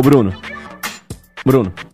Ô, Bruno. Bruno.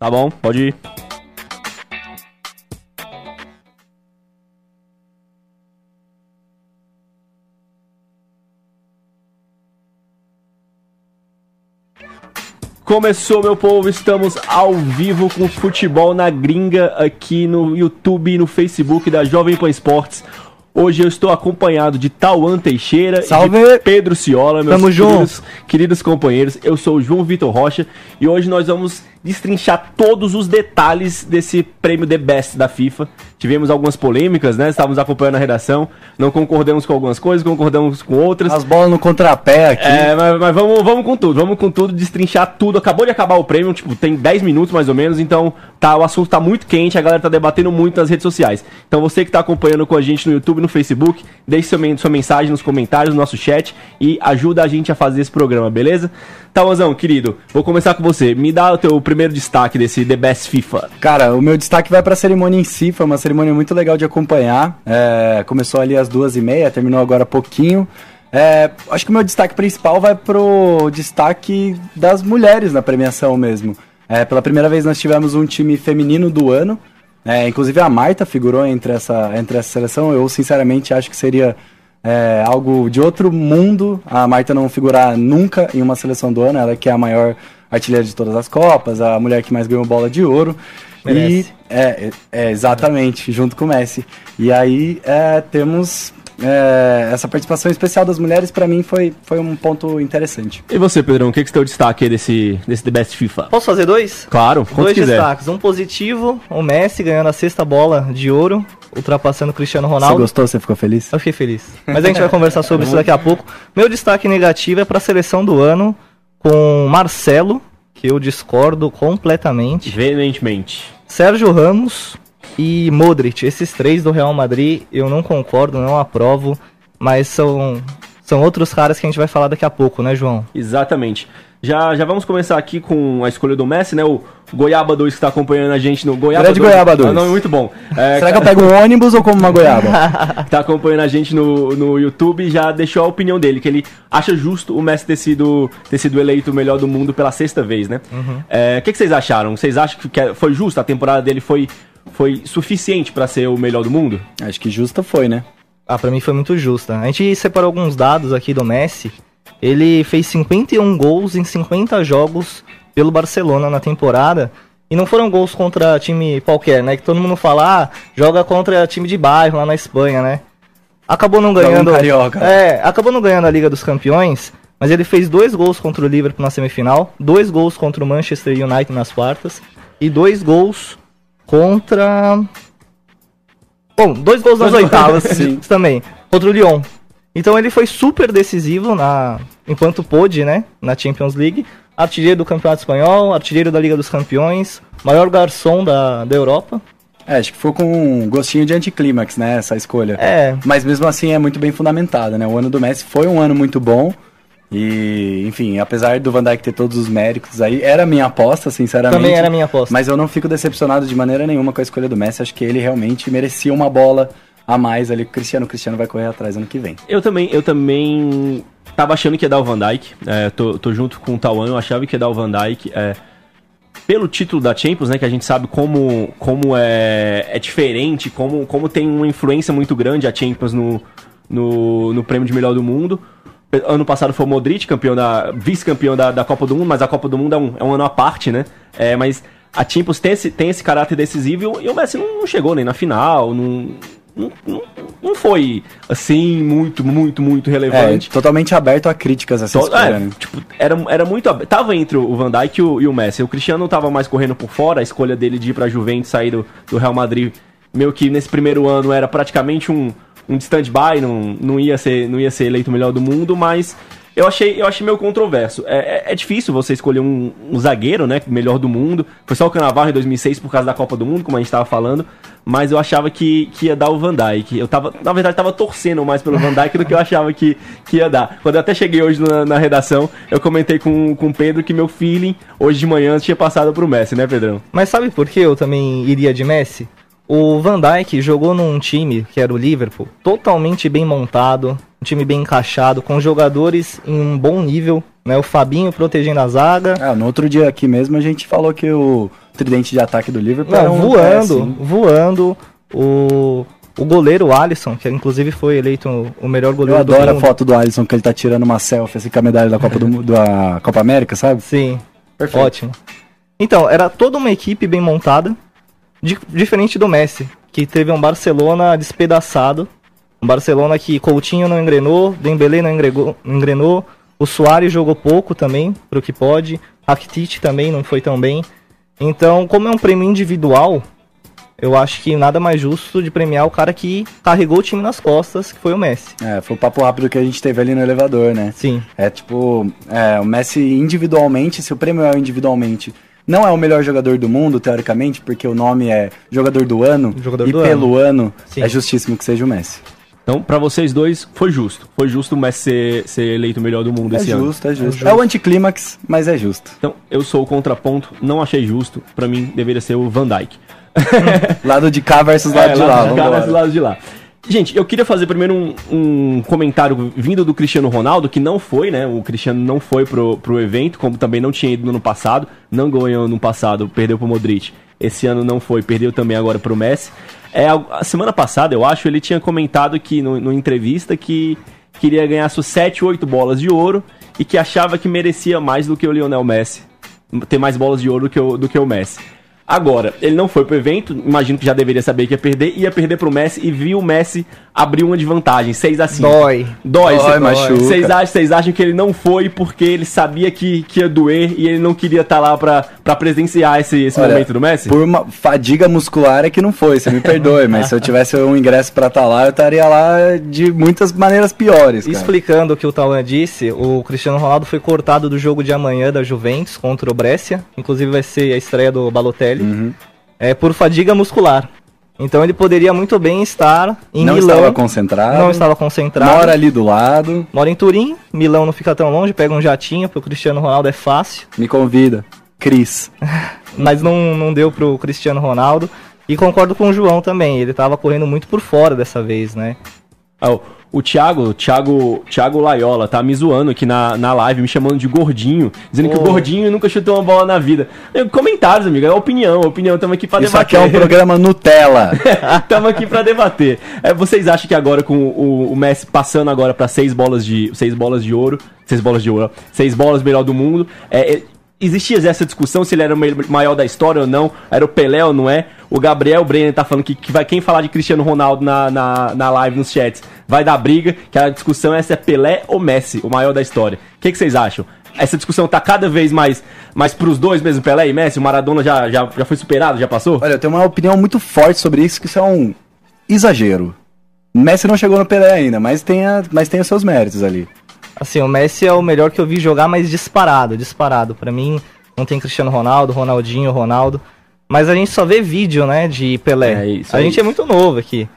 Tá bom, pode ir. Começou, meu povo, estamos ao vivo com futebol na gringa aqui no YouTube e no Facebook da Jovem Pan Esportes. Hoje eu estou acompanhado de Tauan Teixeira Salve! e Pedro Ciola, meus Tamo queridos, queridos companheiros. Eu sou o João Vitor Rocha e hoje nós vamos destrinchar todos os detalhes desse prêmio The Best da FIFA. Tivemos algumas polêmicas, né? Estávamos acompanhando a redação, não concordamos com algumas coisas, concordamos com outras. As bolas no contrapé aqui. É, mas, mas vamos, vamos com tudo, vamos com tudo, destrinchar tudo. Acabou de acabar o prêmio, tipo, tem 10 minutos mais ou menos, então tá, o assunto tá muito quente, a galera tá debatendo muito nas redes sociais. Então você que tá acompanhando com a gente no YouTube, no Facebook, deixe sua mensagem nos comentários, no nosso chat e ajuda a gente a fazer esse programa, beleza? Tauanzão, querido, vou começar com você. Me dá o teu primeiro destaque desse The Best FIFA. Cara, o meu destaque vai pra cerimônia em si, foi uma cerimônia muito legal de acompanhar. É, começou ali às duas e meia, terminou agora pouquinho. É, acho que o meu destaque principal vai pro destaque das mulheres na premiação mesmo. É, pela primeira vez nós tivemos um time feminino do ano. É, inclusive a Marta figurou entre essa, entre essa seleção. Eu sinceramente acho que seria é, algo de outro mundo a Marta não figurar nunca em uma seleção do ano. Ela que é a maior artilheira de todas as Copas, a mulher que mais ganhou bola de ouro. Merece. E, é, é, é, exatamente, junto com o Messi. E aí é, temos é, essa participação especial das mulheres, pra mim foi, foi um ponto interessante. E você, Pedrão, o que, que é o destaque aí desse, desse The Best FIFA? Posso fazer dois? Claro, Dois quiser. destaques. Um positivo, o Messi ganhando a sexta bola de ouro, ultrapassando o Cristiano Você Ronaldo. gostou? Você ficou feliz? Eu fiquei feliz. Mas a gente vai conversar sobre isso daqui a pouco. Meu destaque negativo é para a seleção do ano com Marcelo, que eu discordo completamente. Veementemente. Sérgio Ramos e Modric. Esses três do Real Madrid eu não concordo, não aprovo, mas são, são outros caras que a gente vai falar daqui a pouco, né, João? Exatamente. Já, já vamos começar aqui com a escolha do Messi, né? O Goiaba 2 que está acompanhando a gente no Goiaba Grande Goiaba 2. Ah, não, é muito bom. É, Será que eu pego um ônibus ou como uma goiaba? tá acompanhando a gente no, no YouTube já deixou a opinião dele, que ele acha justo o Messi ter sido, ter sido eleito o melhor do mundo pela sexta vez, né? É, O que, que vocês acharam? Vocês acham que que foi justo? A temporada dele foi, foi suficiente para ser o melhor do mundo? Acho que justa foi, né? Ah, pra mim foi muito justa. A gente separou alguns dados aqui do Messi. Ele fez 51 gols em 50 jogos pelo Barcelona na temporada. E não foram gols contra time qualquer, né? Que todo mundo fala, ah, joga contra time de bairro lá na Espanha, né? Acabou não ganhando. carioca. É, acabou não ganhando a Liga dos Campeões. Mas ele fez dois gols contra o Liverpool na semifinal, dois gols contra o Manchester United nas quartas e dois gols contra Bom, dois gols nas oitavas Sim. também, contra o Lyon. Então ele foi super decisivo na, enquanto pôde, né, na Champions League. Artilheiro do Campeonato Espanhol, artilheiro da Liga dos Campeões, maior garçom da, da Europa. É, acho que foi com um gostinho de anticlímax, né, essa escolha. É, Mas mesmo assim é muito bem fundamentada, né? O ano do Messi foi um ano muito bom. E, enfim, apesar do Van Dijk ter todos os méritos aí, era a minha aposta, sinceramente. também era minha aposta. Mas eu não fico decepcionado de maneira nenhuma com a escolha do Messi. Acho que ele realmente merecia uma bola a mais ali. O Cristiano, o Cristiano vai correr atrás ano que vem. Eu também, eu também tava achando que ia dar o Van Dijk. É, tô, tô junto com o Tauan, eu achava que ia dar o Van Dijk. É, pelo título da Champions, né, que a gente sabe como, como é, é diferente, como, como tem uma influência muito grande a Champions no, no, no prêmio de melhor do mundo. Ano passado foi o Modric, campeão da, vice-campeão da, da Copa do Mundo, mas a Copa do Mundo é um, é um ano à parte, né? É, mas a Champions tem esse, tem esse caráter decisivo e o Messi não, não chegou nem na final, não, não, não, foi assim muito, muito, muito É, relevante. totalmente aberto a críticas essa Só- escolha, é, né? tipo, era, era muito. ab- Tava entre o Van Dijk e o, e o Messi. O Cristiano tava mais correndo por fora, a escolha dele de ir pra Juventus, sair do, do Real Madrid, meio que nesse primeiro ano era praticamente um, um stand-by, não, não, ia ser, não ia ser eleito o melhor do mundo, mas. Eu achei, eu achei meio controverso. É, é, é difícil você escolher um, um zagueiro, né? Melhor do mundo. Foi só o Canavarro em 2006 por causa da Copa do Mundo, como a gente tava falando. Mas eu achava que, que ia dar o Van Dijk. Eu tava, na verdade, tava torcendo mais pelo Van Dijk do que eu achava que, que ia dar. Quando eu até cheguei hoje na, na redação, eu comentei com, com o Pedro que meu feeling hoje de manhã tinha passado pro Messi, né, Pedrão? Mas sabe por que eu também iria de Messi? O Van Dijk jogou num time, que era o Liverpool, totalmente bem montado, um time bem encaixado, com jogadores em um bom nível, né? O Fabinho protegendo a zaga. Ah, no outro dia aqui mesmo a gente falou que o tridente de ataque do Liverpool era Não, um voando, é, sim. voando. O, o goleiro Alisson, que inclusive foi eleito o melhor Eu goleiro do adoro a mundo. foto do Alisson que ele tá tirando uma selfie assim, com a medalha da Copa, do, da Copa América, sabe? Sim, Perfeito. ótimo. Então, era toda uma equipe bem montada, diferente do Messi, que teve um Barcelona despedaçado. Um Barcelona que Coutinho não engrenou, Dembélé não engregou- engrenou, o Soares jogou pouco também, pro que pode, Rakitic também não foi tão bem. Então, como é um prêmio individual, eu acho que nada mais justo de premiar o cara que carregou o time nas costas, que foi o Messi. É, foi o papo rápido que a gente teve ali no elevador, né? Sim. É tipo, é, o Messi individualmente, se o prêmio é individualmente, não é o melhor jogador do mundo, teoricamente, porque o nome é jogador do ano, Jogador e do pelo ano, Sim. é justíssimo que seja o Messi. Então, pra vocês dois, foi justo. Foi justo o Messi ser, ser eleito o melhor do mundo É esse ano. justo, é justo. É o anticlímax, mas é justo. Então, eu sou o contraponto, não achei justo. Pra mim, deveria ser o Van Dijk. Lado de cá versus lado É, de lá, lado de cá versus lado de lá. Gente, eu queria fazer primeiro um, um comentário vindo do Cristiano Ronaldo, que não foi, né? O Cristiano não foi pro, pro evento, como também não tinha ido no ano passado. Não ganhou no passado, perdeu pro Modric. Esse ano não foi, perdeu também agora pro Messi. É, a semana passada, eu acho, ele tinha comentado que, no, numa entrevista, que queria ganhar suas 7, 8 bolas de ouro e que achava que merecia mais do que o Lionel Messi. Ter mais bolas de ouro do que o, do que o Messi. Agora, ele não foi pro evento, imagino que já deveria saber que ia perder, ia perder pro Messi e viu o Messi abrir uma de vantagem, 6 a 5 Dói. Dói, Dói, cê- machuca. Vocês acham, vocês acham que ele não foi porque ele sabia que, que ia doer e ele não queria estar lá pra, pra presenciar esse, esse Olha, momento do Messi? Por uma fadiga muscular é que não foi, você me perdoe, mas se eu tivesse um ingresso pra estar lá, eu estaria lá de muitas maneiras piores, cara. Explicando o que o Tauan disse, o Cristiano Ronaldo foi cortado do jogo de amanhã da Juventus contra o Brescia. Inclusive vai ser a estreia do Balotelli. Uhum. É por fadiga muscular. Então ele poderia muito bem estar em não Milão. estava concentrado. Não estava concentrado. Mora ali do lado, Mora em Turim. Milão não fica tão longe. Pega um jatinho. Pro Cristiano Ronaldo é fácil. me convida. Cris. Mas não, não deu pro Cristiano Ronaldo. E concordo com o João também. Ele tava correndo muito por fora dessa vez, né? Ah, o- o Thiago, Thiago, Thiago Laiola tá me zoando aqui na, na live, me chamando de gordinho, dizendo que o Oh. gordinho nunca chutou uma bola na vida. Comentários, amigo, é opinião, opinião, estamos aqui pra Isso aqui debater. é um programa Nutella. Estamos aqui pra debater. É, vocês acham que agora com o, o Messi passando agora pra seis bolas de seis bolas de ouro, seis bolas de ouro, seis bolas melhor do mundo, é, é, existia essa discussão se ele era o maior da história ou não, era o Pelé ou não é? O Gabriel Brenner tá falando que, que vai quem falar de Cristiano Ronaldo na, na, na live nos chats vai dar briga, que a discussão é se é Pelé ou Messi, o maior da história. O que, que vocês acham? Essa discussão tá cada vez mais, mais pros dois mesmo, Pelé e Messi? O Maradona já, já, já foi superado, já passou? Olha, eu tenho uma opinião muito forte sobre isso, que isso é um exagero. Messi não chegou no Pelé ainda, mas tem, a, mas tem os seus méritos ali. Assim, o Messi é o melhor que eu vi jogar, mas disparado, disparado. Pra mim, não tem Cristiano Ronaldo, Ronaldinho, Ronaldo. Mas a gente só vê vídeo, né, de Pelé. É isso, a é gente isso. é muito novo aqui.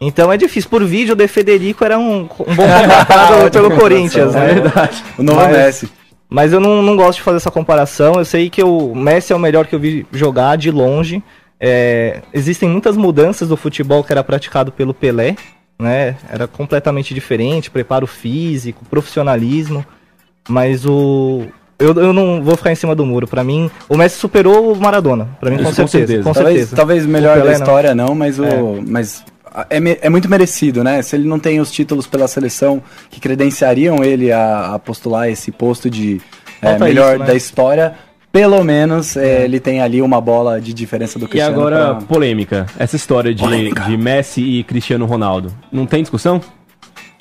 Então é difícil. Por vídeo, o De Federico era um, um bom contratado pelo Corinthians, É né? verdade. O novo Mas- Messi. Mas eu não, não gosto de fazer essa comparação. Eu sei que o Messi é o melhor que eu vi jogar de longe. É, existem muitas mudanças do futebol que era praticado pelo Pelé, né? Era completamente diferente, preparo físico, profissionalismo. Mas o eu, eu não vou ficar em cima do muro. Pra mim, o Messi superou o Maradona. Pra mim, com Isso, com certeza. certeza. Com talvez, certeza. talvez o melhor da não. história não, mas o. Mas é, é muito merecido, né? Se ele não tem os títulos pela seleção que credenciariam ele a, a postular esse posto de é, melhor isso, né? da história, pelo menos é, ele tem ali uma bola de diferença do E Cristiano. agora, pra- polêmica. Essa história de, Polêmica. de Messi e Cristiano Ronaldo. Não tem discussão?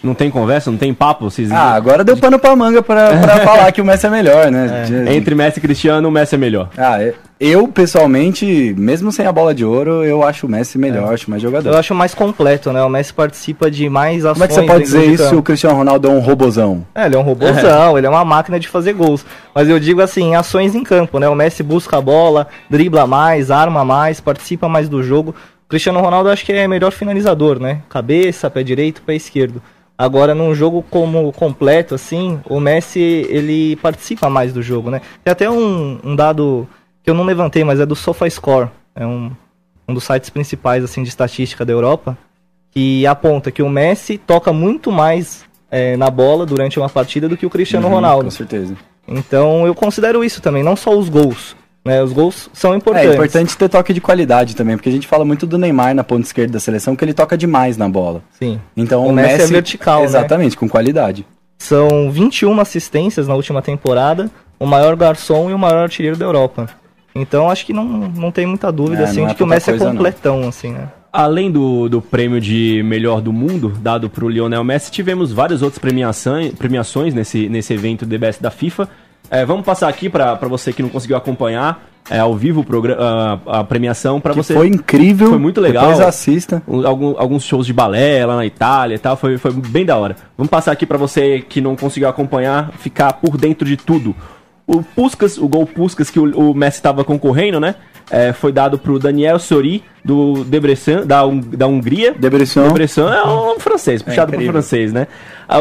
Não tem conversa? Não tem papo? Vocês... Ah, agora deu pano pra manga pra, pra falar que o Messi é melhor, né? De- Entre Messi e Cristiano, o Messi é melhor. Ah, é- eu, pessoalmente, mesmo sem a bola de ouro, eu acho o Messi melhor, acho mais jogador. Eu acho mais completo, né? O Messi participa de mais ações. Como é que você pode dentro dizer isso o Cristiano Ronaldo é um robozão? É, ele é um robôzão, ele é uma máquina de fazer gols. Mas eu digo assim, ações em campo, né? O Messi busca a bola, dribla mais, arma mais, participa mais do jogo. O Cristiano Ronaldo eu acho que é melhor finalizador, né? Cabeça, pé direito, pé esquerdo. Agora, num jogo como completo, assim, o Messi, ele participa mais do jogo, né? Tem até um, um dado que eu não levantei, mas é do SofaScore. É um, um dos sites principais, assim, de estatística da Europa que aponta que o Messi toca muito mais é, na bola durante uma partida do que o Cristiano Uhum, Ronaldo. Com certeza. Então eu considero isso também, não só os gols. Né? Os gols são importantes. É importante ter toque de qualidade também, porque a gente fala muito do Neymar na ponta esquerda da seleção, que ele toca demais na bola. Sim. Então O o, Messi é Messi, vertical, né? Exatamente, com qualidade. São 21 assistências na última temporada, o maior garçom e o maior artilheiro da Europa. Então acho que não, não tem muita dúvida É, assim, não é de que o Messi é coisa, não. completão, assim, né? Além do, do prêmio de melhor do mundo, dado para o Lionel Messi, tivemos várias outras premiações, premiações nesse, nesse evento DBS da FIFA. É, vamos passar aqui para você que não conseguiu acompanhar é, ao vivo a, a premiação para você. foi incrível. Foi muito legal. Depois assista. Algum- alguns shows de balé lá na Itália e tal, foi, foi bem da hora. Vamos passar aqui pra você que não conseguiu acompanhar, ficar por dentro de tudo. O Puskas, o gol Puskas que o, o Messi estava concorrendo, né? É, foi dado pro Daniel Sori, do Debrecen, da, da Hungria. Debrecen. Debrecen é um nome francês, puxado pro incrível. francês, né?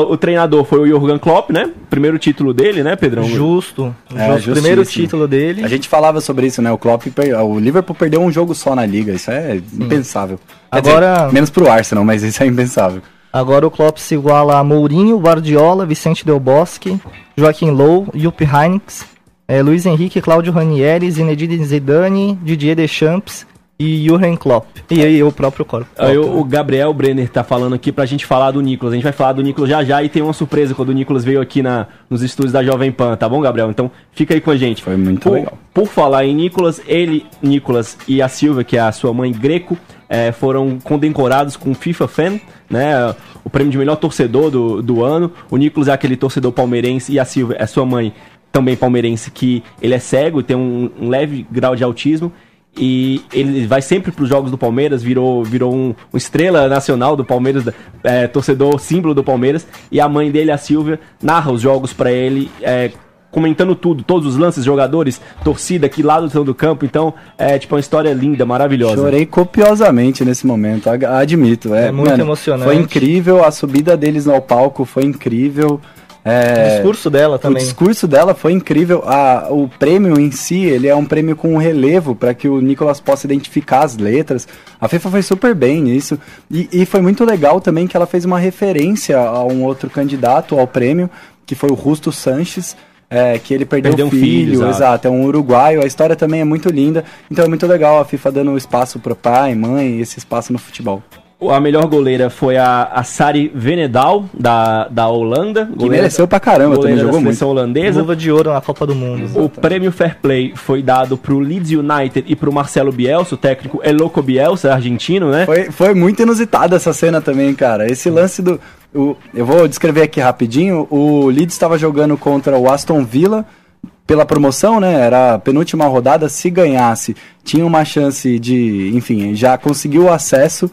O treinador foi o Jurgen Klopp, né? Primeiro título dele, né, Pedrão? Justo. É, justo. Primeiro título dele. A gente falava sobre isso, né? O Klopp, o Liverpool perdeu um jogo só na liga, isso é impensável. Quer Agora- dizer, menos pro Arsenal, mas isso é impensável. Agora o Klopp se iguala a Mourinho, Guardiola, Vicente Del Bosque, Joaquim Low, Jupp Heynckes, eh, Luiz Henrique, Cláudio Ranieri, Zinedine Zidane, Didier Deschamps e Jurgen Klopp. E aí o próprio Klopp. Aí o, Gabriel Brenner tá falando aqui pra gente falar do Nicolas. A gente vai falar do Nicolas já já e tem uma surpresa quando o Nicolas veio aqui na, nos estúdios da Jovem Pan, tá bom, Gabriel? Então fica aí com a gente. Foi muito por, legal. Por falar em Nicolas, ele, Nicolas e a Silvia, que é a sua mãe greco, eh, foram condecorados com o FIFA Fan, né? O prêmio de melhor torcedor do, do ano. O Nicolas é aquele torcedor palmeirense e a Silvia é sua mãe também palmeirense que ele é cego e tem um, um leve grau de autismo e ele vai sempre para os jogos do Palmeiras, virou, virou um, um estrela nacional do Palmeiras, é, torcedor símbolo do Palmeiras, e a mãe dele, a Silvia, narra os jogos para ele, é, comentando tudo, todos os lances, jogadores, torcida aqui lá do centro do campo, então é tipo uma história linda, maravilhosa. Chorei copiosamente nesse momento, admito. É, É muito emocionante. Foi incrível, a subida deles ao palco foi incrível. É, O discurso dela O também. discurso dela foi incrível. A, o prêmio em si, ele é um prêmio com relevo para que o Nicolas possa identificar as letras. A FIFA foi super bem nisso. E, e foi muito legal também que ela fez uma referência a um outro candidato ao prêmio, que foi o Rusto Sanches. é, que ele perdeu, Perdeu o um filho, filho, exato. exato, é um uruguaio. A história também é muito linda. Então é muito legal a FIFA dando espaço pro pai, mãe, esse espaço no futebol. A melhor goleira foi a, a Sari Venedal, da, da Holanda. Que mereceu pra caramba, também goleira jogou muito. holandesa. Luva de ouro na Copa do Mundo. O prêmio Fair Play foi dado pro Leeds United e pro Marcelo Bielsa, o técnico Eloco Bielsa, argentino, né? Foi, foi muito inusitada essa cena também, cara. Esse lance do. o- eu vou descrever aqui rapidinho. O Leeds estava jogando contra o Aston Villa pela promoção, né? Era a penúltima rodada. Se ganhasse, tinha uma chance de. Enfim, já conseguiu o acesso.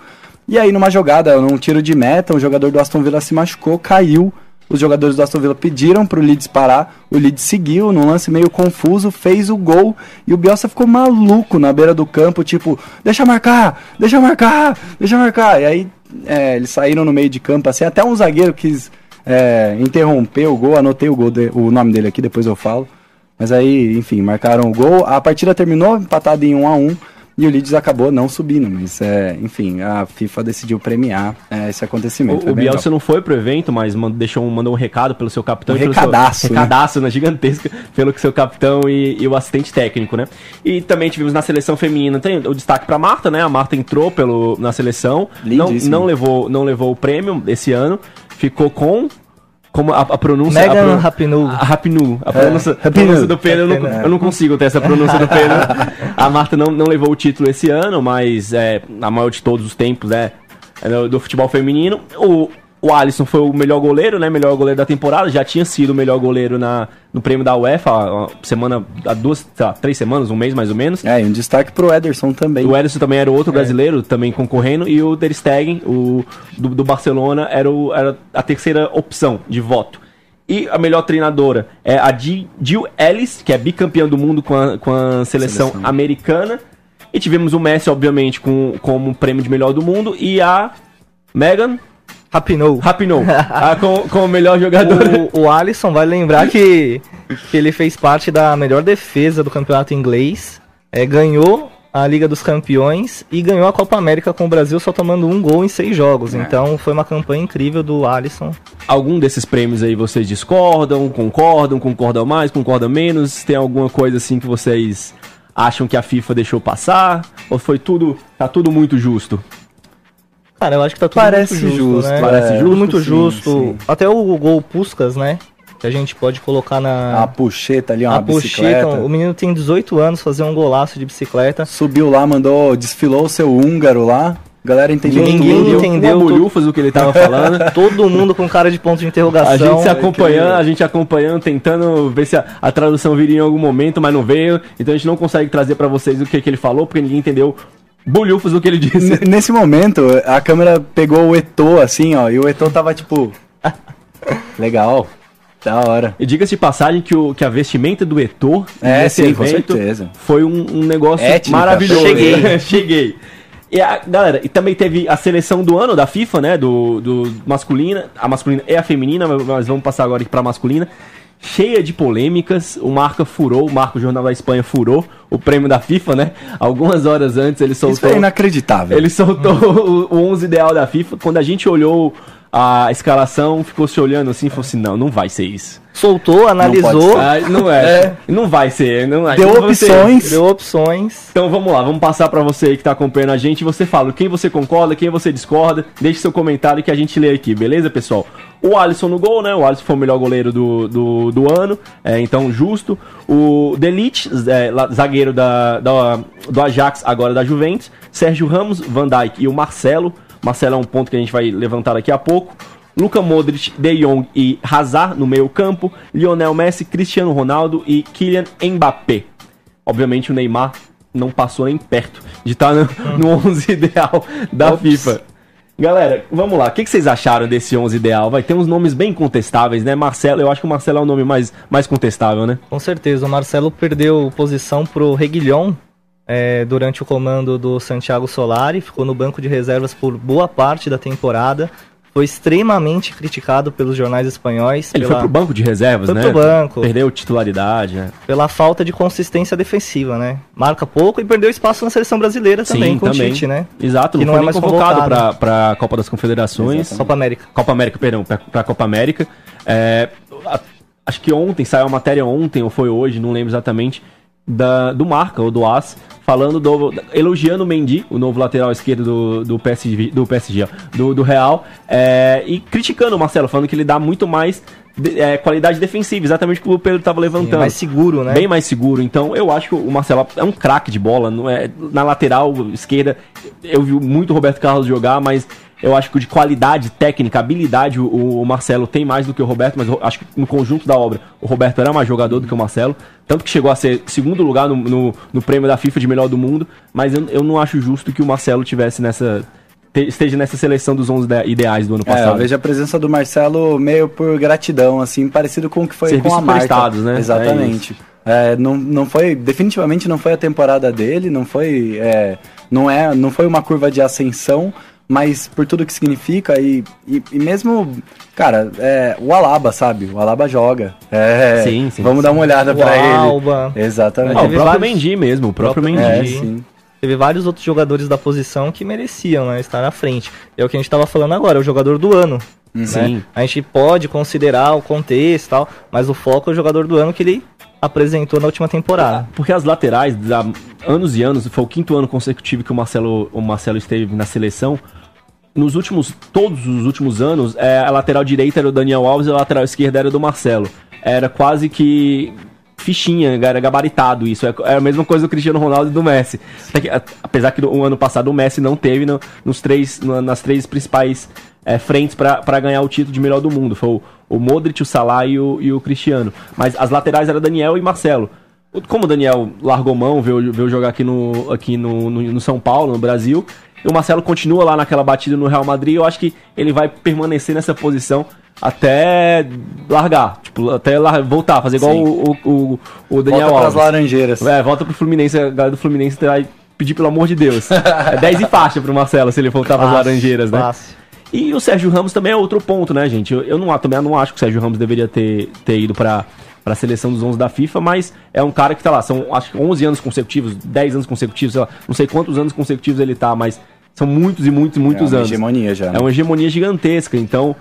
E aí, numa jogada, num tiro de meta, um jogador do Aston Villa se machucou, caiu. Os jogadores do Aston Villa pediram pro Leeds parar. O Leeds seguiu, num lance meio confuso, fez o gol. E o Bielsa ficou maluco na beira do campo, tipo, deixa marcar, deixa marcar, deixa marcar. E aí, é, eles saíram no meio de campo, assim, até um zagueiro quis é, interromper o gol. Anotei o, gol de- o nome dele aqui, depois eu falo. Mas aí, enfim, marcaram o gol. A partida terminou empatada em 1 a 1 e o Leeds acabou não subindo. Mas, é, enfim, a FIFA decidiu premiar é, esse acontecimento. O, o Bielsa não foi pro evento, mas mand- deixou mandou um recado pelo seu capitão. Um pelo seu- recadaço, né? recadaço, né? Gigantesca, pelo seu capitão e, e o assistente técnico, né? E também tivemos na seleção feminina, tem o destaque pra Marta, né? A Marta entrou pelo, na seleção, não, não, levou, não levou o prêmio esse ano, ficou com... Como a, a pronúncia... Megan a pro- Rapinoe. A Rapinoe. A pronúncia, a Rapinoe. pronúncia do pênalti, eu, eu não consigo ter essa pronúncia do pênalti. A Marta não, não levou o título esse ano, mas é a maior de todos os tempos, né? é do, do futebol feminino. O, o Alisson foi o melhor goleiro, né? Melhor goleiro da temporada. Já tinha sido o melhor goleiro na, no prêmio da UEFA, há, semana, há duas, lá, três semanas, um mês mais ou menos. É, e um destaque pro Ederson também. O Ederson também era outro brasileiro, também concorrendo, e o Ter Stegen, o do, do Barcelona, era, o- era a terceira opção de voto. E a melhor treinadora é a Jill Ellis, que é bicampeã do mundo com a, com a seleção, Seleção. americana. E tivemos o Messi, obviamente, com, como prêmio de melhor do mundo, e a Megan Rapinoe. Rapinoe, a, com, como melhor jogadora. O, o Alisson vai lembrar que, que ele fez parte da melhor defesa do campeonato inglês, é, ganhou a Liga dos Campeões e ganhou a Copa América com o Brasil só tomando um gol em seis jogos. Então foi uma campanha incrível do Alisson. Algum desses prêmios aí vocês discordam, concordam, concordam mais, concordam menos? Tem alguma coisa assim que vocês acham que a FIFA deixou passar? Ou foi tudo, tá tudo muito justo? Cara, eu acho que tá tudo Parece muito justo, justo, né? parece Tudo justo, muito sim, justo. sim. Até o gol Puskas, né? Que a gente pode colocar A na... puxeta ali, uma a bicicleta. Puxeta. O menino tem 18 anos, fazer um golaço de bicicleta. Subiu lá, mandou, desfilou o seu húngaro lá. A galera entendeu Ninguém tudo. entendeu. bolhufas do que ele tava falando. Todo mundo com cara de ponto de interrogação. A gente se acompanhando, a gente acompanhando, tentando ver se a, a tradução viria em algum momento, mas não veio. Então a gente não consegue trazer pra vocês o que, que ele falou, porque ninguém entendeu bolhufas do que ele disse. N- Nesse momento, a câmera pegou o Eto'o assim, ó, e o Eto'o tava tipo... Legal, da hora. E diga-se de passagem que, o, que a vestimenta do Etor É, nesse sim, com evento certeza. foi um, um negócio Étnica. maravilhoso. Cheguei. Cheguei. E a, galera, e também teve a seleção do ano da FIFA, né? Do, do masculina, a masculina e a feminina, mas- mas vamos passar agora aqui pra masculina. Cheia de polêmicas, o Marca furou, o Marco Jornal da Espanha furou o prêmio da FIFA, né? Algumas horas antes ele Isso soltou. foi inacreditável. Ele soltou o, o 11 ideal da FIFA. Quando a gente olhou a escalação, ficou se olhando assim e falou assim: não, não vai ser isso. Soltou, analisou, Ah, não é. Não vai ser. Não, Deu não vai ser. opções. deu opções. Então vamos lá, vamos passar pra você aí que tá acompanhando a gente. Você fala quem você concorda, quem você discorda. Deixe seu comentário que a gente lê aqui, beleza, pessoal? O Alisson no gol, né? O Alisson foi o melhor goleiro do, do, do ano, é, então justo. O Delite, é, zagueiro da, da- do Ajax, agora da Juventus. Sérgio Ramos, Van Dijk e o Marcelo. Marcelo é um ponto que a gente vai levantar daqui a pouco. Luka Modric, De Jong e Hazard no meio campo. Lionel Messi, Cristiano Ronaldo e Kylian Mbappé. Obviamente o Neymar não passou nem perto de estar no, no 11 ideal da Ops. FIFA. Galera, vamos lá. O que, que vocês acharam desse 11 ideal? Vai ter uns nomes bem contestáveis, né? Marcelo, eu acho que o Marcelo é o nome mais, mais contestável, né? Com certeza, o Marcelo perdeu posição pro Reguilhon é, durante o comando do Santiago Solari, ficou no banco de reservas por boa parte da temporada, foi extremamente criticado pelos jornais espanhóis Ele pela, foi pro banco de reservas, Foi né? pro banco. Perdeu titularidade, né? pela falta de consistência defensiva, né? Marca pouco e perdeu espaço na seleção brasileira também com o Tite, né? Exato, Que não, não foi é mais convocado convocado. pra, pra Copa das Confederações. Copa América. Copa América, perdão, pra, pra Copa América. É, a- acho que ontem, saiu a matéria ontem, ou foi hoje, não lembro exatamente, da, do Marca, ou do As, falando do. elogiando o Mendy, o novo lateral esquerdo do, do PSG, do, PSG do, do Real, é, e criticando o Marcelo, falando que ele dá muito mais de- é, qualidade defensiva, exatamente o que o Pedro estava Sim, levantando. mais seguro, né? Bem mais seguro. Então, eu acho que o Marcelo é um craque de bola. Não é, na lateral esquerda, eu vi muito o Roberto Carlos jogar, mas eu acho que de qualidade técnica, habilidade, o, o Marcelo tem mais do que o Roberto, mas eu acho que no conjunto da obra, o Roberto era mais jogador do que o Marcelo. Tanto que chegou a ser segundo lugar no, no, no prêmio da FIFA de melhor do mundo, mas eu, eu não acho justo que o Marcelo tivesse nessa. te- esteja nessa seleção dos 11 de- ideais do ano É, eu passado. vejo a presença do Marcelo meio por gratidão, assim, parecido com o que foi Serviços com a Marta. né? Exatamente. É, não, não foi, definitivamente não foi a temporada dele, não foi, é, não é, não foi uma curva de ascensão, mas por tudo que significa e, e, e mesmo, cara, é, o Alaba, sabe? O Alaba joga. É, Sim, sim, Vamos sim. dar uma olhada O pra ele. Alba. Exatamente. Ah, o próprio vários- Mendy mesmo, o próprio próprio Mendy. É, sim. Teve vários outros jogadores da posição que mereciam né, estar na frente. É o que a gente estava falando agora, é o jogador do ano. né? Sim. A gente pode considerar o contexto e tal, mas o foco é o jogador do ano que ele apresentou na última temporada. Porque as laterais, há anos e anos, foi o quinto ano consecutivo que o Marcelo, o Marcelo esteve na seleção. Nos últimos, todos os últimos anos, é, a lateral direita era o Daniel Alves e a lateral esquerda era do Marcelo. Era quase que fichinha, era gabaritado isso. É é a mesma coisa do Cristiano Ronaldo e do Messi. Apesar que no ano passado o Messi não teve no- nos três, na- nas três principais é, frentes para ganhar o título de melhor do mundo. Foi o, o Modric, o Salah e o, e o Cristiano. Mas as laterais eram Daniel e Marcelo. Como o Daniel largou mão, veio, veio jogar aqui, no, aqui no, no, no São Paulo, no Brasil, e o Marcelo continua lá naquela batida no Real Madrid, eu acho que ele vai permanecer nessa posição até largar. Tipo, até voltar, fazer igual o, o, o, Daniel Volta Alves. laranjeiras. É, volta pro Fluminense, a galera do Fluminense vai pedir pelo amor de Deus. É 10 e faixa pro Marcelo se ele voltar pras Fácil, laranjeiras, né? fácil. E o Sérgio Ramos também é outro ponto, né, gente? Eu, eu não, também não acho que o Sérgio Ramos deveria ter, ter ido pra, pra seleção dos 11 da FIFA, mas é um cara que tá lá, são acho que 11 anos consecutivos, 10 anos consecutivos, sei lá, não sei quantos anos consecutivos ele tá, mas são muitos e muitos e muitos é uma anos. hegemonia já. É uma hegemonia gigantesca. Então,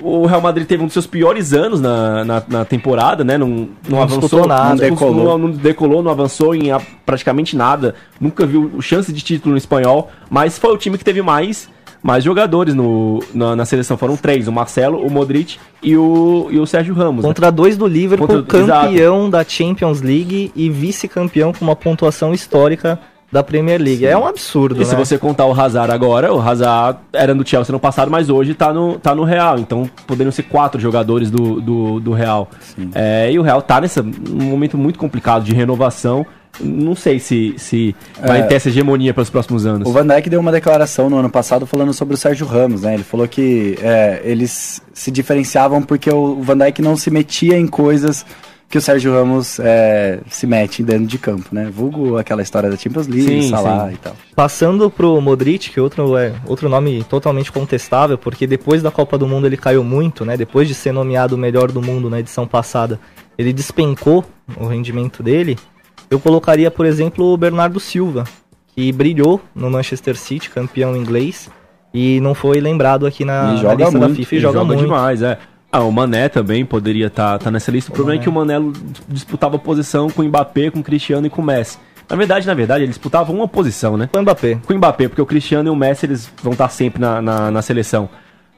o Real Madrid teve um dos seus piores anos na, na, na temporada, né? Não, não, Não avançou nada. Não decolou. Não, não decolou, não avançou em a- praticamente nada. Nunca viu chance de título no espanhol. Mas foi o time que teve mais, mais jogadores no, na, na seleção. Foram três: o Marcelo, o Modric e o, e o Sérgio Ramos. né? Contra dois do Liverpool, Contra- campeão da Champions League e vice-campeão com uma pontuação histórica da Premier League. É um absurdo, E se né? você contar o Hazard agora, o Hazard era no Chelsea no passado, mas hoje tá no, tá no Real. Então poderiam ser quatro jogadores do, do, do Real. É, e o Real tá nesse um momento muito complicado de renovação. Não sei se, se vai É. ter essa hegemonia para os próximos anos. O Van Dijk deu uma declaração no ano passado falando sobre o Sérgio Ramos, né? Ele falou que é, eles se diferenciavam porque o Van Dijk não se metia em coisas que o Sérgio Ramos é, se mete dentro de campo, né? Vulgo aquela história da Champions League, Sim, Salah sim. e tal. Passando pro Modric, que outro é outro nome totalmente contestável, porque depois da Copa do Mundo ele caiu muito, né? Depois de ser nomeado o melhor do mundo na edição passada, ele despencou o rendimento dele. Eu colocaria, por exemplo, o Bernardo Silva, que brilhou no Manchester City, campeão inglês, e não foi lembrado aqui na, E na joga lista da muito, FIFA e Ele joga, muito. demais, é. Ah, o Mané também poderia estar tá, nessa lista. O, problema é que o Mané disputava posição com o Mbappé, com o Cristiano e com o Messi. Na verdade, na verdade, eles disputavam uma posição, né? O Mbappé. com o Mbappé, porque o Cristiano e o Messi eles vão estar sempre na, na, na seleção.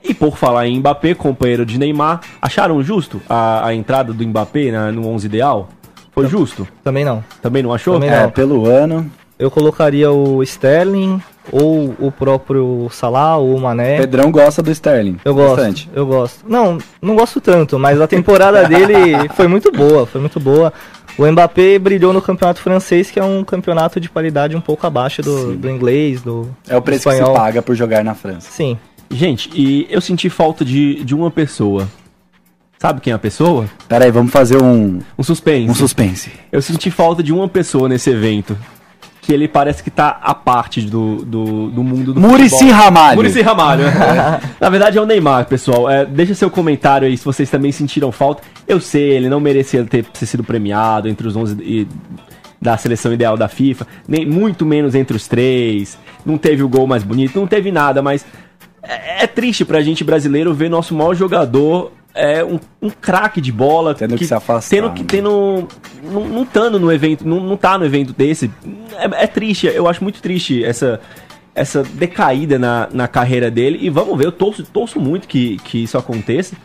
E por falar em Mbappé, companheiro de Neymar, acharam justo a, a entrada do Mbappé na- no 11 ideal? Foi justo? Também não. Também não achou? Também É, não. pelo ano, Eu colocaria o Sterling, ou o próprio Salah, ou o Mané. Pedrão gosta do Sterling. Eu gosto, Bastante. eu gosto. Não, não gosto tanto, mas a temporada dele foi muito boa, foi muito boa. O Mbappé brilhou no campeonato francês, que é um campeonato de qualidade um pouco abaixo do, do inglês, do É o preço que espanhol. se paga por jogar na França. Sim. Gente, e eu senti falta de, de uma pessoa. Sabe quem é a pessoa? Pera aí, vamos fazer um, Um suspense. um suspense. Eu senti falta de uma pessoa nesse evento. Que ele parece que tá à parte do, do, do mundo do Muricy futebol. Ramalho. Muricy Ramalho. Na verdade é o Neymar, pessoal. É, deixa seu comentário aí se vocês também sentiram falta. Eu sei, ele não merecia ter, ter sido premiado entre os 11 e- da seleção ideal da FIFA, nem muito menos entre os três. Não teve o gol mais bonito, não teve nada, mas é, é triste pra gente brasileiro ver nosso maior jogador é um, um craque de bola Tendo que se afastar, tendo que né? tendo não, não tando no evento, não, não tá no evento desse. É, é triste, eu acho muito triste essa essa decaída na, na carreira dele e vamos ver, eu torço, torço muito que, que isso aconteça.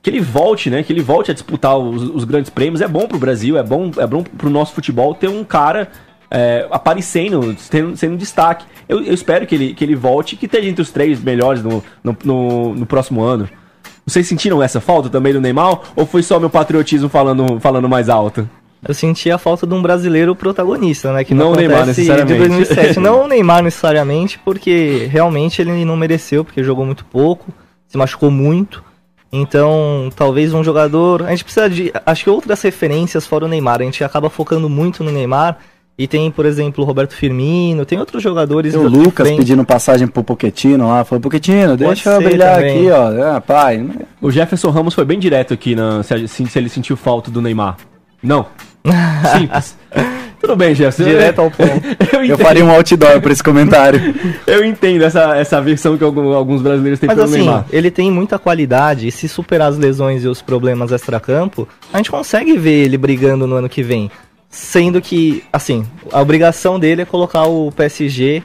Que ele volte, né? Que ele volte a disputar os, os grandes prêmios. É bom pro Brasil, é bom, é bom pro nosso futebol ter um cara é, aparecendo, sendo, sendo destaque. Eu, eu espero que ele, que ele volte e que esteja entre os três melhores no, no, no, no próximo ano. Vocês sentiram essa falta também do Neymar? Ou foi só meu patriotismo falando, falando mais alto? Eu senti a falta de um brasileiro protagonista, né? Que Não o Neymar, necessariamente. De 2007. não o Neymar necessariamente, porque realmente ele não mereceu, porque jogou muito pouco, se machucou muito. Então, talvez um jogador. A gente precisa de. Acho que outras referências fora o Neymar. A gente acaba focando muito no Neymar. E tem, por exemplo, o Roberto Firmino, tem outros jogadores. Tem o Lucas frente. pedindo passagem pro Poquetino lá. Falou, Poquetino, deixa eu brilhar também. aqui, ó. Ah, pai. O Jefferson Ramos foi bem direto aqui na, se, se- ele sentiu falta do Neymar. Não. Simples. Tudo bem, Jefferson. Direto ao ponto. Eu Eu faria um outdoor pra esse comentário. eu entendo essa, essa versão que alguns brasileiros têm Mas pelo assim, Neymar. ele tem muita qualidade e se superar as lesões e os problemas extracampo, a gente consegue ver ele brigando no ano que vem. Sendo que, assim, a obrigação dele é colocar o PSG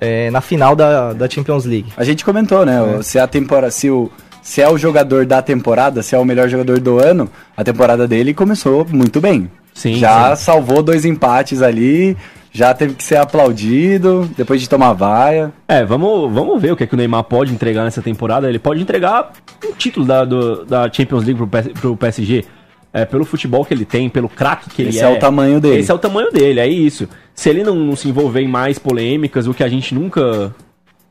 é, na final da, da Champions League. A gente comentou, né? o- Se a temporada, se o se é o jogador da temporada, se é o melhor jogador do ano, a temporada dele começou muito bem. Sim, já salvou dois empates ali, já teve que ser aplaudido depois de tomar vaia. É, vamos, vamos ver o que, é que o Neymar pode entregar nessa temporada. Ele pode entregar um título da, do- da Champions League pro, PS pro PSG. É, pelo futebol que ele tem, pelo craque que ele Esse é. é o tamanho dele. Esse é o tamanho dele, é isso. Se ele não, não se envolver em mais polêmicas, o que a gente nunca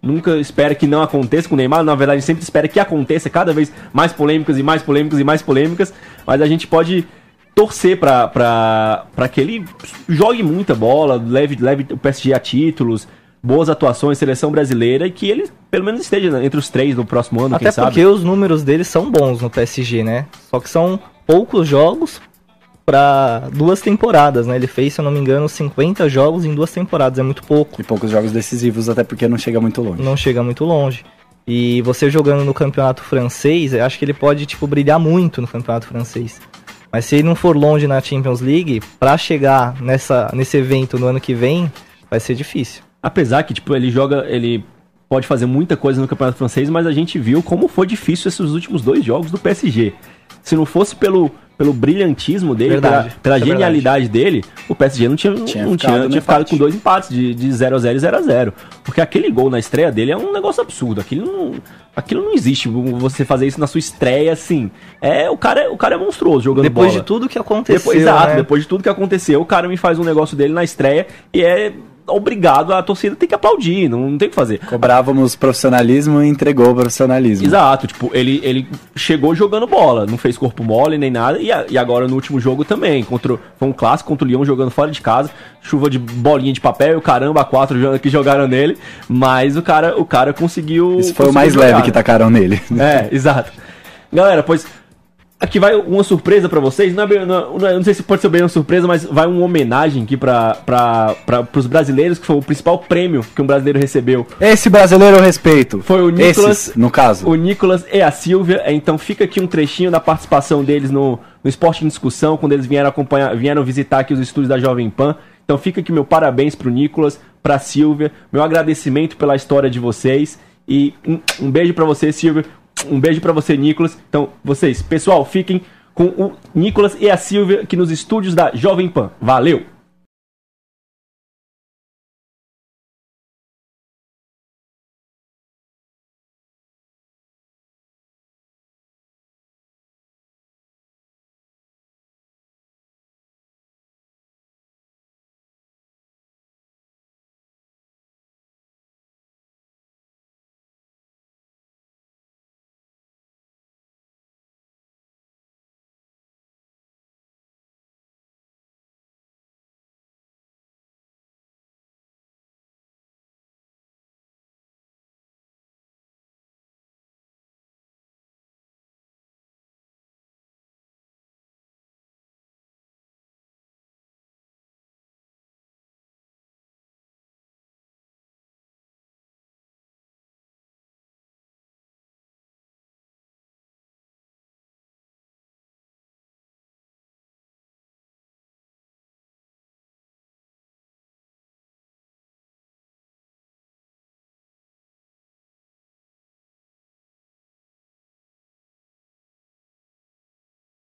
nunca espera que não aconteça com o Neymar, na verdade a gente sempre espera que aconteça cada vez mais polêmicas e mais polêmicas e mais polêmicas, mas a gente pode torcer pra que ele jogue muita bola, leve, leve o PSG a títulos, boas atuações, seleção brasileira e que ele pelo menos esteja entre os três no próximo ano, Até quem sabe. porque os números dele são bons no PSG, né? Só que são poucos jogos para duas temporadas, né? Ele fez, se eu não me engano, 50 jogos em duas temporadas, é muito pouco. E poucos jogos decisivos, até porque não chega muito longe. não chega muito longe. E você jogando no campeonato francês, eu acho que ele pode, tipo, brilhar muito no campeonato francês. Mas se ele não for longe na Champions League, pra chegar nessa, nesse evento no ano que vem, vai ser difícil. Apesar que, tipo, ele joga. Ele pode fazer muita coisa no Campeonato Francês, mas a gente viu como foi difícil esses últimos dois jogos do PSG. Se não fosse pelo, pelo brilhantismo dele, Verdade, pela, pela é genialidade dele, o PSG não tinha, Tinha não ficado tinha, tinha ficado com dois empates de, de 0 a 0 e 0 a 0 Porque aquele gol na estreia dele é um negócio absurdo. Aquilo não, aquilo não existe. Você fazer isso na sua estreia, assim. É, o cara, é- o cara é monstruoso jogando Depois bola. de tudo que aconteceu, Depois, exato, né? depois de tudo que aconteceu, o cara me faz um negócio dele na estreia e é obrigado, a torcida tem que aplaudir, não, não tem o que fazer. Cobrávamos profissionalismo e entregou o profissionalismo. Exato, tipo, ele, ele chegou jogando bola, não fez corpo mole nem nada, e, a- e agora no último jogo também, contra, o- foi um clássico contra o Leão jogando fora de casa, chuva de bolinha de papel, e o caramba, quatro que jogaram nele, mas o cara, o cara conseguiu... Esse foi o conseguiu mais jogar, leve que tacaram nele. É, exato. Galera, pois aqui vai uma surpresa pra vocês. Não, é bem, não, não é- não sei se pode ser bem uma surpresa, mas vai uma homenagem aqui pra, pros brasileiros, que foi o principal prêmio que um brasileiro recebeu. Esse brasileiro eu respeito. Foi o Nicolas- Esses, no caso. O Nicolas e a Silvia. É, Então fica aqui um trechinho da participação deles no, no Esporte em Discussão, quando eles vieram acompanhar, vieram visitar aqui os estúdios da Jovem Pan. Então fica aqui meu parabéns pro Nicolas, pra Silvia, meu agradecimento pela história de vocês. E um, um beijo pra você, Silvia. Um beijo pra você, Nicolas. Então, vocês, pessoal, fiquem com o Nicolas e a Silvia aqui nos estúdios da Jovem Pan. Valeu!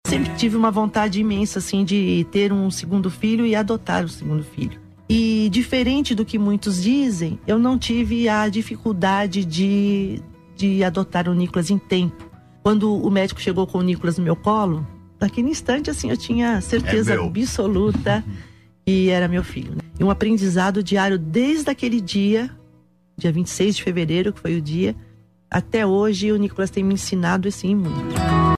Sempre tive uma vontade imensa, assim, de ter um segundo filho e adotar o segundo filho. E diferente do que muitos dizem, eu não tive a dificuldade de, de adotar o Nicolas em tempo. Quando o médico chegou com o Nicolas no meu colo, naquele instante, assim, eu tinha certeza É absoluta que era meu filho. né? E um aprendizado diário desde aquele dia, dia 26 de fevereiro, que foi o dia, até hoje o Nicolas tem me ensinado assim muito.